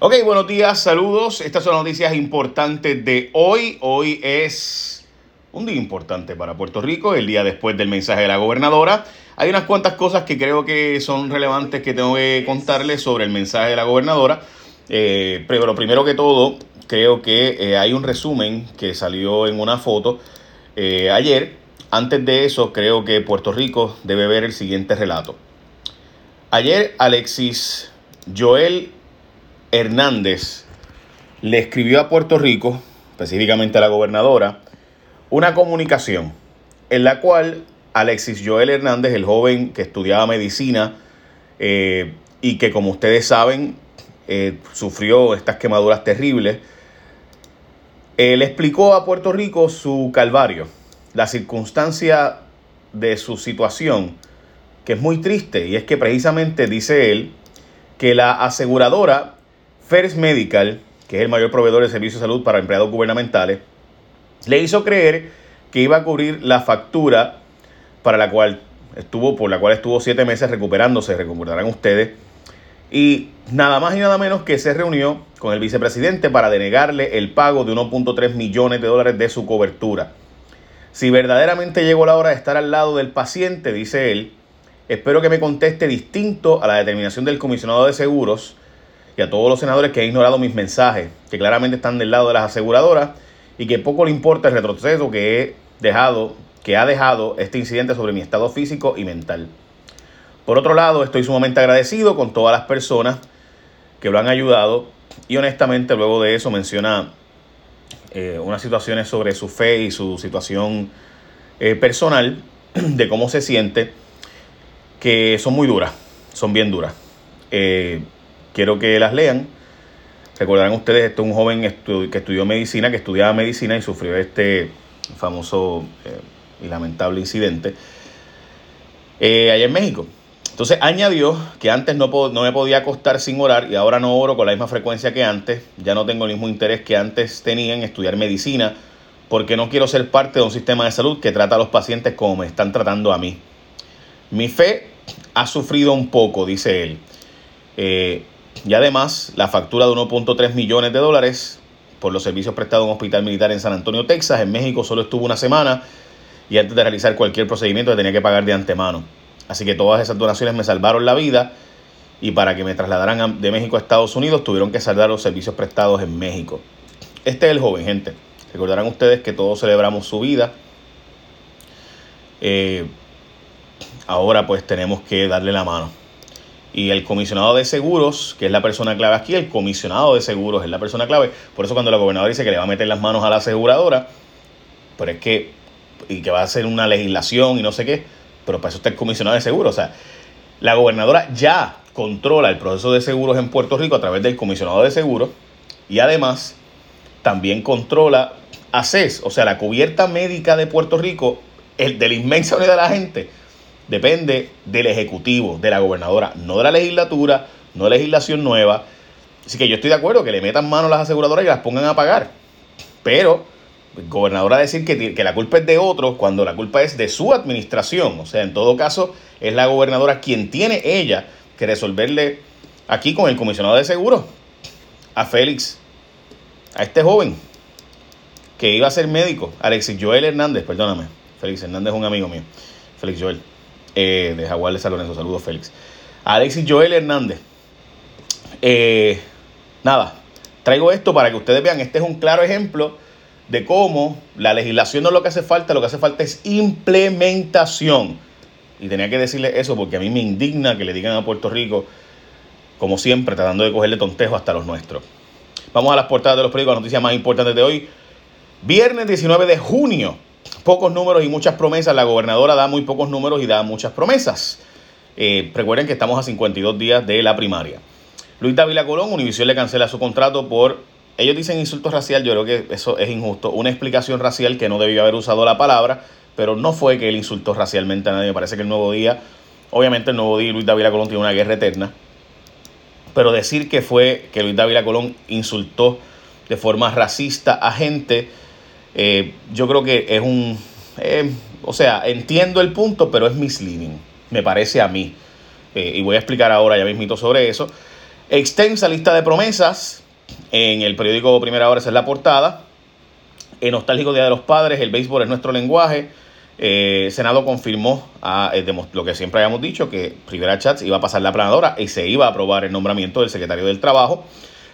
Ok, buenos días, saludos. Estas son las noticias importantes de hoy. Hoy es un día importante para Puerto Rico, el día después del mensaje de la gobernadora. Hay unas cuantas cosas que creo que son relevantes que tengo que contarles sobre el mensaje de la gobernadora. Eh, pero primero que todo, creo que eh, hay un resumen que salió en una foto eh, ayer. Antes de eso, creo que Puerto Rico debe ver el siguiente relato. Ayer Alexis Joel Hernández le escribió a Puerto Rico, específicamente a la gobernadora, una comunicación en la cual Alexis Joel Hernández, el joven que estudiaba medicina eh, y que como ustedes saben eh, sufrió estas quemaduras terribles, le explicó a Puerto Rico su calvario, la circunstancia de su situación, que es muy triste, y es que precisamente dice él que la aseguradora First Medical, que es el mayor proveedor de servicios de salud para empleados gubernamentales, le hizo creer que iba a cubrir la factura para la cual estuvo, por la cual estuvo siete meses recuperándose, recordarán ustedes, y nada más y nada menos que se reunió con el vicepresidente para denegarle el pago de 1.3 millones de dólares de su cobertura. Si verdaderamente llegó la hora de estar al lado del paciente, dice él, espero que me conteste distinto a la determinación del comisionado de seguros y a todos los senadores que han ignorado mis mensajes, que claramente están del lado de las aseguradoras y que poco le importa el retroceso que he dejado, que ha dejado este incidente sobre mi estado físico y mental. Por otro lado, estoy sumamente agradecido con todas las personas que lo han ayudado y honestamente luego de eso menciona eh, unas situaciones sobre su fe y su situación eh, personal, de cómo se siente, que son muy duras, son bien duras. Eh, quiero que las lean. Recordarán ustedes, este es un joven que estudió medicina, que estudiaba medicina y sufrió este famoso eh, y lamentable incidente eh, allá en México. Entonces añadió que antes no, no me podía acostar sin orar y ahora no oro con la misma frecuencia que antes. Ya no tengo el mismo interés que antes tenía en estudiar medicina porque no quiero ser parte de un sistema de salud que trata a los pacientes como me están tratando a mí. Mi fe ha sufrido un poco, dice él. Eh, y además, la factura de 1.3 millones de dólares por los servicios prestados en un hospital militar en San Antonio, Texas. En México solo estuvo una semana y antes de realizar cualquier procedimiento tenía que pagar de antemano. Así que todas esas donaciones me salvaron la vida y para que me trasladaran de México a Estados Unidos tuvieron que saldar los servicios prestados en México. Este es el joven, gente. Recordarán ustedes que todos celebramos su vida. Eh, ahora pues tenemos que darle la mano. Y el comisionado de seguros, que es la persona clave aquí, el comisionado de seguros es la persona clave. Por eso cuando la gobernadora dice que le va a meter las manos a la aseguradora, pero es que, y que va a hacer una legislación y no sé qué, pero para eso está el comisionado de seguros. O sea, la gobernadora ya controla el proceso de seguros en Puerto Rico a través del comisionado de seguros y además también controla ACES, o sea, la cubierta médica de Puerto Rico, el de la inmensa mayoría de la gente depende del Ejecutivo, de la gobernadora, no de la legislatura, no de legislación nueva. Así que yo estoy de acuerdo que le metan mano a las aseguradoras y las pongan a pagar. Pero, gobernadora decir que, que la culpa es de otros cuando la culpa es de su administración. O sea, en todo caso, es la gobernadora quien tiene ella que resolverle aquí con el comisionado de seguros a Félix, a este joven que iba a ser médico, Alexis Joel Hernández, perdóname. Félix Hernández es un amigo mío. Félix Joel eh, de Jaguar de San Lorenzo. Saludos, Félix. Alexis Joel Hernández. Eh, nada, traigo esto para que ustedes vean. Este es un claro ejemplo de cómo la legislación no es lo que hace falta, lo que hace falta es implementación. Y tenía que decirle eso porque a mí me indigna que le digan a Puerto Rico, como siempre, tratando de cogerle tontejo hasta los nuestros. Vamos a las portadas de los periódicos, las noticias más importantes de hoy. Viernes 19 de junio pocos números y muchas promesas. La gobernadora da muy pocos números y da muchas promesas. Eh, recuerden que estamos a 52 días de la primaria. Luis Dávila Colón, Univision le cancela su contrato por, ellos dicen insulto racial, yo creo que eso es injusto, una explicación racial que no debió haber usado la palabra, pero no fue que él insultó racialmente a nadie, me parece que el nuevo día, obviamente el nuevo día Luis Dávila Colón tiene una guerra eterna, pero decir que fue que Luis Dávila Colón insultó de forma racista a gente eh, yo creo que es un... Eh, o sea, entiendo el punto, pero es misleading, me parece a mí. Eh, y voy a explicar ahora ya mismito sobre eso. Extensa lista de promesas. En el periódico Primera Hora esa es la portada. En Nostálgico Día de los Padres, el béisbol es nuestro lenguaje. Eh, Senado confirmó a, eh, lo que siempre habíamos dicho, que Rivera Chats iba a pasar la planadora y se iba a aprobar el nombramiento del secretario del Trabajo.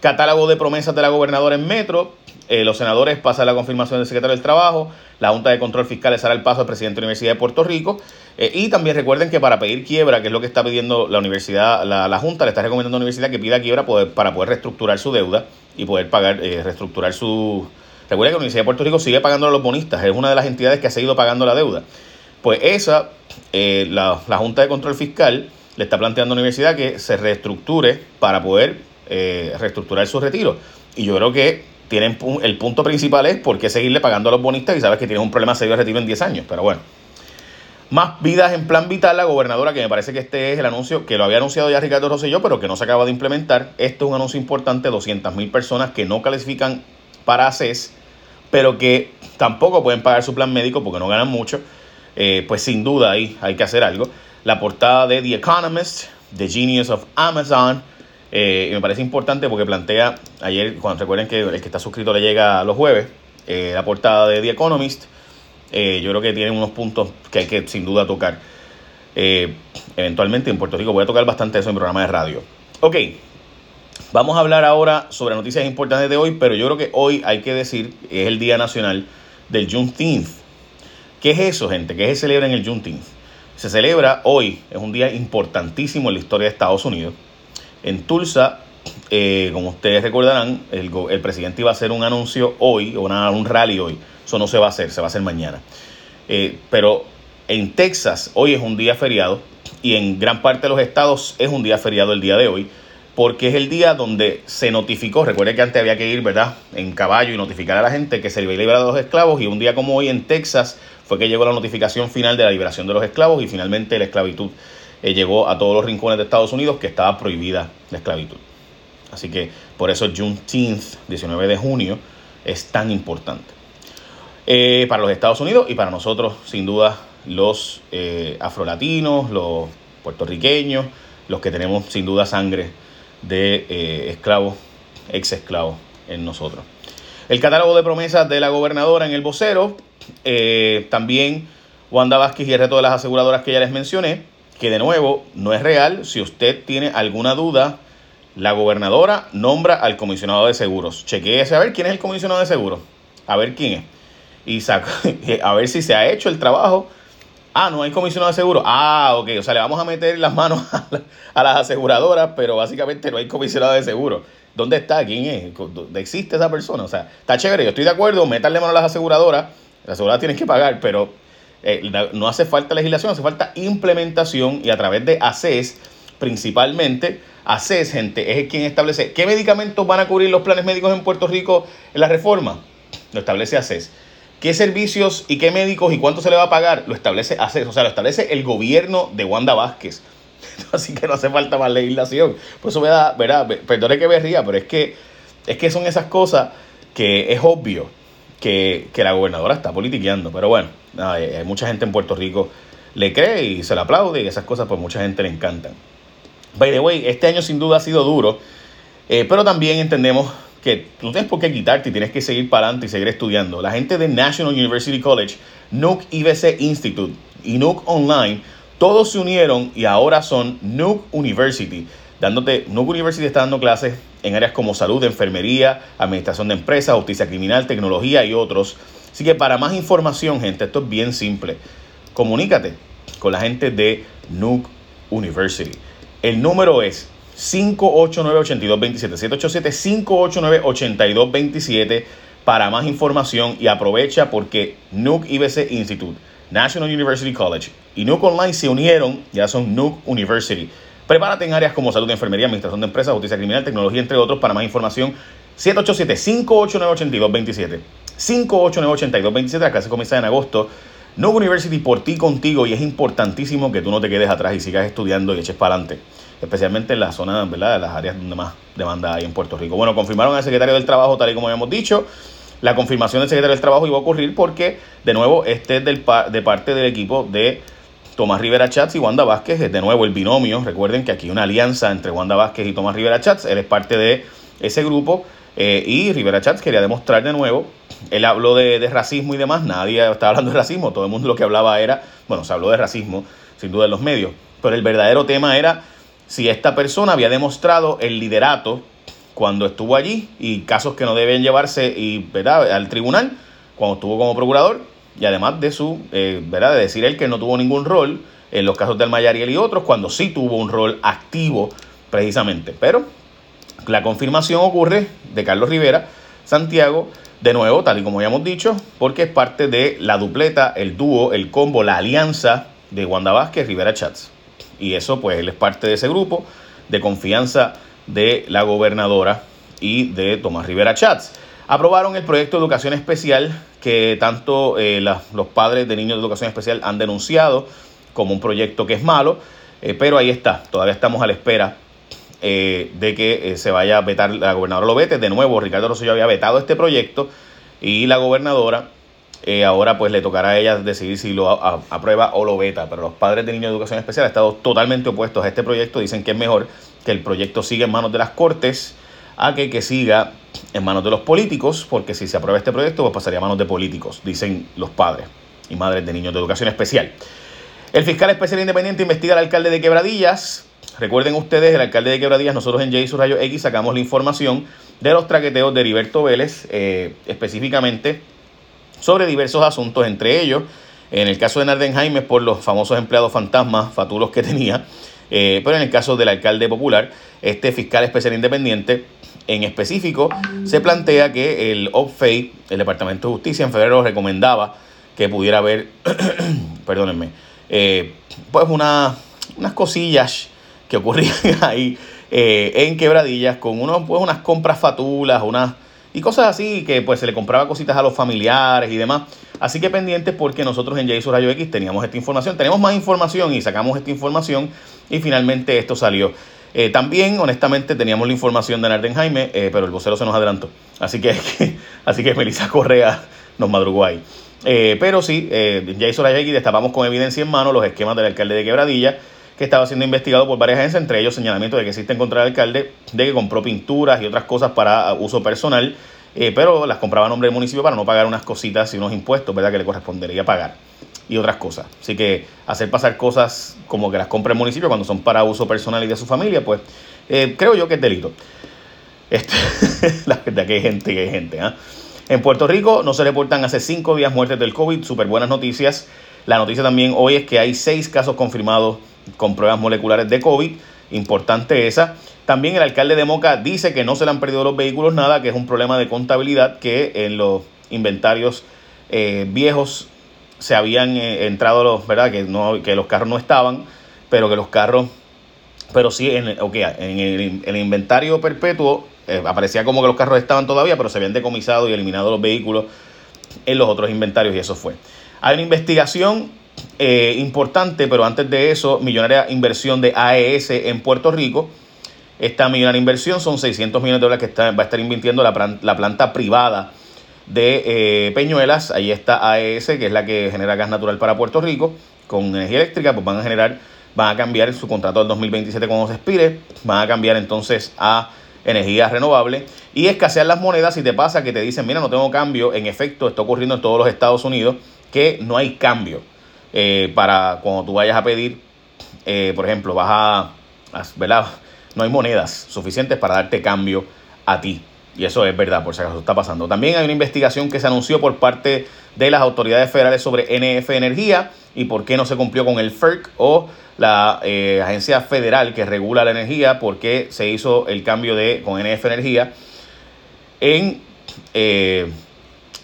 Catálogo de promesas de la gobernadora en Metro. Eh, los senadores pasan la confirmación del secretario del Trabajo. La Junta de Control Fiscal les hará el paso al presidente de la Universidad de Puerto Rico. Eh, y también recuerden que para pedir quiebra, que es lo que está pidiendo la universidad, la, Junta le está recomendando a la universidad que pida quiebra para poder reestructurar su deuda y poder pagar, eh, reestructurar su... Recuerden que la Universidad de Puerto Rico sigue pagando a los bonistas, es una de las entidades que ha seguido pagando la deuda. Pues esa, la, la Junta de Control Fiscal le está planteando a la universidad que se reestructure para poder eh, reestructurar su retiro. Y yo creo que tienen el punto principal es por qué seguirle pagando a los bonistas y sabes que tienes un problema serio de retiro en 10 años. Pero bueno. Más vidas en plan vital, la gobernadora, que me parece que este es el anuncio que lo había anunciado ya Ricardo Rosselló, pero que no se acaba de implementar. Esto es un anuncio importante, 200.000 personas que no califican para ACES, pero que tampoco pueden pagar su plan médico porque no ganan mucho. Eh, pues sin duda ahí hay que hacer algo. La portada de The Economist, The Genius of Amazon, eh, me parece importante porque plantea, ayer, cuando recuerden que el que está suscrito le llega los jueves, eh, la portada de The Economist, eh, yo creo que tiene unos puntos que hay que sin duda tocar. eventualmente en Puerto Rico voy a tocar bastante eso en programa de radio. Ok, vamos a hablar ahora sobre noticias importantes de hoy, pero yo creo que hoy hay que decir, es el Día Nacional del Juneteenth. ¿Qué es eso, gente? ¿Qué se celebra en el Juneteenth? Se celebra hoy, es un día importantísimo en la historia de Estados Unidos en Tulsa, eh, como ustedes recordarán, el, presidente iba a hacer un anuncio hoy, o un rally hoy. Eso no se va a hacer, se va a hacer mañana. Eh, pero en Texas hoy es un día feriado y en gran parte de los estados es un día feriado el día de hoy porque es el día donde se notificó, recuerde que antes había que ir, ¿verdad?, en caballo y notificar a la gente que se había liberado a los esclavos y un día como hoy en Texas fue que llegó la notificación final de la liberación de los esclavos y finalmente la esclavitud eh, llegó a todos los rincones de Estados Unidos que estaba prohibida la esclavitud. Así que por eso Juneteenth, 19 de junio, es tan importante. Eh, para los Estados Unidos y para nosotros, sin duda, los eh, afrolatinos, los puertorriqueños, los que tenemos sin duda sangre de esclavos, ex esclavos en nosotros. El catálogo de promesas de la gobernadora en el vocero, también Wanda Vázquez y el resto de las aseguradoras que ya les mencioné, que de nuevo no es real. Si usted tiene alguna duda, la gobernadora nombra al comisionado de seguros. Chequeese a ver quién es el comisionado de seguros. A ver quién es. Y a ver si se ha hecho el trabajo. Ah, no hay comisionado de seguros. Ah, ok. O sea, le vamos a meter las manos a, las aseguradoras, pero básicamente no hay comisionado de seguros. ¿Dónde está? ¿Quién es? ¿Existe esa persona? O sea, está chévere. Yo estoy de acuerdo. Métanle mano a las aseguradoras. Las aseguradoras tienen que pagar, pero eh, no hace falta legislación, hace falta implementación y a través de ACES, principalmente, ACES, gente, es quien establece qué medicamentos van a cubrir los planes médicos en Puerto Rico en la reforma. Lo establece ACES. ¿Qué servicios y qué médicos y cuánto se le va a pagar? Lo establece ACES, o sea, lo establece el gobierno de Wanda Vázquez. Así que no hace falta más legislación. Por eso me da, ¿verdad? Perdone que me pero es que, es que son esas cosas que es obvio que, que la gobernadora está politiqueando. Pero bueno, hay, mucha gente en Puerto Rico le cree y se le aplaude y esas cosas pues mucha gente le encantan. By the way, este año sin duda ha sido duro, eh, pero también entendemos que no tienes por qué quitarte y tienes que seguir para adelante y seguir estudiando. La gente de National University College, Nuke IBC Institute y Nuke Online, todos se unieron y ahora son Nuke University, dándote, Nuke University está dando clases en áreas como salud, enfermería, administración de empresas, justicia criminal, tecnología y otros Así que para más información, gente, esto es bien simple. Comunícate con la gente de Nuke University. El número es 589-8227. 787-589-8227 para más información y aprovecha porque Nuke IBC Institute, National University College y Nuke Online se unieron, ya son Nuke University. Prepárate en áreas como salud, enfermería, administración de empresas, justicia criminal, tecnología, entre otros. Para más información, 787-589-8227. 589-8227. La clase comienza en agosto. No University por ti contigo y es importantísimo que tú no te quedes atrás y sigas estudiando y eches para adelante, especialmente en la zona, ¿verdad? Las áreas donde más demanda hay en Puerto Rico. Bueno, confirmaron al secretario del Trabajo, tal y como habíamos dicho. La confirmación del secretario del Trabajo iba a ocurrir porque, de nuevo, este es de parte del equipo de Tomás Rivera Chats y Wanda Vázquez, de nuevo el binomio. Recuerden que aquí hay una alianza entre Wanda Vázquez y Tomás Rivera Chats. Él es parte de ese grupo. Eh, y Rivera Chats quería demostrar de nuevo. Él habló de, racismo y demás. Nadie estaba hablando de racismo. Todo el mundo lo que hablaba era. Bueno, se habló de racismo, sin duda en los medios. Pero el verdadero tema era si esta persona había demostrado el liderato cuando estuvo allí y casos que no deben llevarse y, ¿verdad? al tribunal cuando estuvo como procurador y además de su, eh, ¿verdad? De decir él que no tuvo ningún rol en los casos del Mayariel y otros, cuando sí tuvo un rol activo precisamente. Pero la confirmación ocurre de Carlos Rivera, Santiago, de nuevo, tal y como ya hemos dicho, porque es parte de la dupleta, el dúo, el combo, la alianza de Wanda Vázquez, Rivera Chats. Y eso, pues, él es parte de ese grupo de confianza de la gobernadora y de Tomás Rivera Chats aprobaron el proyecto de educación especial que tanto eh, los padres de niños de educación especial han denunciado como un proyecto que es malo, eh, pero ahí está, todavía estamos a la espera eh, de que se vaya a vetar, la gobernadora lo vete, de nuevo Ricardo Rosselló había vetado este proyecto y la gobernadora ahora pues le tocará a ella decidir si lo aprueba o lo veta, pero los padres de niños de educación especial han estado totalmente opuestos a este proyecto, dicen que es mejor que el proyecto siga en manos de las cortes a que, que siga en manos de los políticos, porque si se aprueba este proyecto, pues pasaría a manos de políticos, dicen los padres y madres de niños de educación especial. El fiscal especial independiente investiga al alcalde de Quebradillas. Recuerden ustedes, el alcalde de Quebradillas, nosotros en J Rayo X sacamos la información de los traqueteos de Heriberto Vélez, eh, específicamente sobre diversos asuntos, entre ellos, en el caso de Narden Jaime, por los famosos empleados fantasmas, fatulos que tenía, eh, pero en el caso del alcalde popular, este fiscal especial independiente en específico, se plantea que el OPFEI, el Departamento de Justicia, en febrero recomendaba que pudiera haber, perdónenme, eh, pues una, unas cosillas que ocurrían ahí eh, en quebradillas con unos, pues unas compras fatulas, unas y cosas así que pues se le compraba cositas a los familiares y demás. Así que pendientes porque nosotros en Jason Rayo X teníamos esta información, tenemos más información y sacamos esta información y finalmente esto salió. Eh, también, honestamente, teníamos la información de Narden Jaime, eh, pero el vocero se nos adelantó. Así que, así que Melissa Correa nos madrugó ahí. Pero sí, eh, Jason Rayaki destapamos con evidencia en mano los esquemas del alcalde de Quebradilla, que estaba siendo investigado por varias agencias, entre ellos señalamiento de que existen contra el alcalde, de que compró pinturas y otras cosas para uso personal, pero las compraba a nombre del municipio para no pagar unas cositas y unos impuestos, ¿verdad?, que le correspondería pagar y otras cosas. Así que hacer pasar cosas como que las compra el municipio cuando son para uso personal y de su familia, pues eh, creo yo que es delito. Este, la verdad que hay gente, que hay gente. ¿ah? En Puerto Rico no se reportan hace cinco días muertes del COVID, súper buenas noticias. La noticia también hoy es que hay seis casos confirmados con pruebas moleculares de COVID, importante esa. También el alcalde de Moca dice que no se le han perdido los vehículos nada, que es un problema de contabilidad que en los inventarios eh, viejos se habían eh, entrado los, ¿verdad? Que, no, que los carros no estaban, pero que los carros, pero sí, en, okay, en el, inventario perpetuo eh, aparecía como que los carros estaban todavía, pero se habían decomisado y eliminado los vehículos en los otros inventarios y eso fue. Hay una investigación eh, importante, pero antes de eso, millonaria inversión de AES en Puerto Rico. Esta millonaria inversión son 600 millones de dólares que está, va a estar invirtiendo la, la planta privada de eh, Peñuelas. Ahí está AES, que es la que genera gas natural para Puerto Rico, con energía eléctrica, pues van a generar, van a cambiar su contrato del 2027 cuando se expire, van a cambiar entonces a energía renovable. Y escasean las monedas si te pasa que te dicen, mira, no tengo cambio, en efecto, está ocurriendo en todos los Estados Unidos que no hay cambio eh, para cuando tú vayas a pedir, eh, por ejemplo, vas a, ¿verdad? No hay monedas suficientes para darte cambio a ti. Y eso es verdad, por si acaso está pasando. También hay una investigación que se anunció por parte de las autoridades federales sobre NF Energía y por qué no se cumplió con el FERC o la eh, agencia federal que regula la energía, por qué se hizo el cambio de con NF Energía en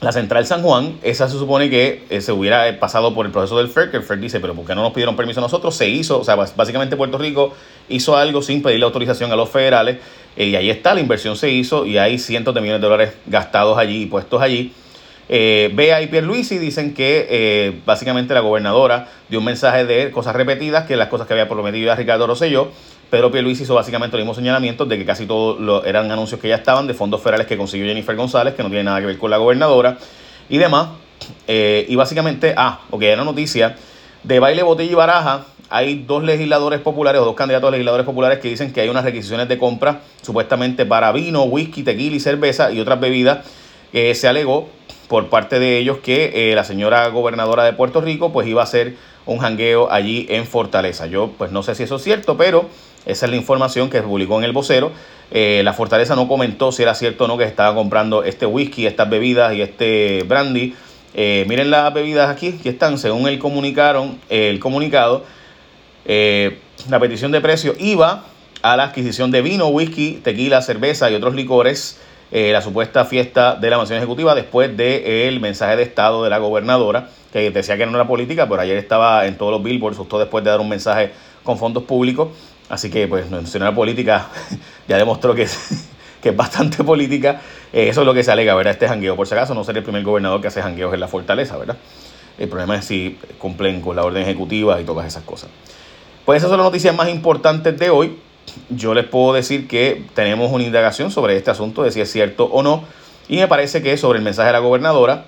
la central San Juan. Esa se supone que eh, se hubiera pasado por el proceso del FERC. El FERC dice, pero ¿por qué no nos pidieron permiso a nosotros? Se hizo, o sea, básicamente Puerto Rico hizo algo sin pedirle autorización a los federales eh, y ahí está, la inversión se hizo y hay cientos de millones de dólares gastados allí y puestos allí. Eh, Bea y Pierluisi dicen que eh, básicamente la gobernadora dio un mensaje de cosas repetidas, que las cosas que había prometido a Ricardo Rosselló. Pedro Pierluisi hizo básicamente los mismos señalamientos de que casi todos eran anuncios que ya estaban de fondos federales que consiguió Jennifer González, que no tiene nada que ver con la gobernadora y demás. y básicamente, ah, ok, hay una noticia De baile, botella y baraja, hay dos legisladores populares o dos candidatos a legisladores populares que dicen que hay unas requisiciones de compra supuestamente para vino, whisky, tequila y cerveza y otras bebidas. que se alegó por parte de ellos que eh, la señora gobernadora de Puerto Rico pues iba a hacer un jangueo allí en Fortaleza. Yo pues no sé si eso es cierto, pero esa es la información que publicó en el vocero. Eh, la Fortaleza no comentó si era cierto o no que estaba comprando este whisky, estas bebidas y este brandy. Eh, miren las bebidas aquí, que están, según el comunicaron, el comunicado, la petición de precio iba a la adquisición de vino, whisky, tequila, cerveza y otros licores eh, la supuesta fiesta de la mansión ejecutiva después del mensaje de estado de la gobernadora, que decía que no era política, pero ayer estaba en todos los billboards, justo después de dar un mensaje con fondos públicos. Así que, pues, si no era política, ya demostró que es, que es bastante política. Eh, eso es lo que se alega, ¿verdad? Este jangueo. Por si acaso, no sería el primer gobernador que hace jangueos en la fortaleza, ¿verdad? El problema es si cumplen con la orden ejecutiva y todas esas cosas. Pues esas son las noticias más importantes de hoy yo les puedo decir que tenemos una indagación sobre este asunto de si es cierto o no. Y me parece que sobre el mensaje de la gobernadora,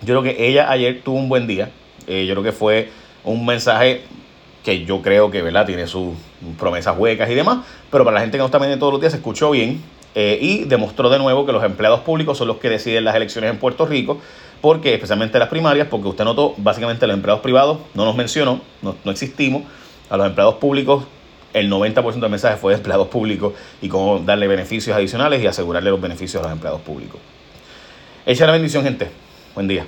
yo creo que ella ayer tuvo un buen día. Eh, yo creo que fue un mensaje que yo creo que ¿verdad? tiene sus promesas huecas y demás, pero para la gente que no está viendo todos los días se escuchó bien eh, y demostró de nuevo que los empleados públicos son los que deciden las elecciones en Puerto Rico, porque especialmente las primarias, porque usted notó, básicamente los empleados privados no nos mencionó, no, no existimos, a los empleados públicos el 90% del mensaje fue de empleados públicos y cómo darle beneficios adicionales y asegurarle los beneficios a los empleados públicos. Echa la bendición, gente. Buen día.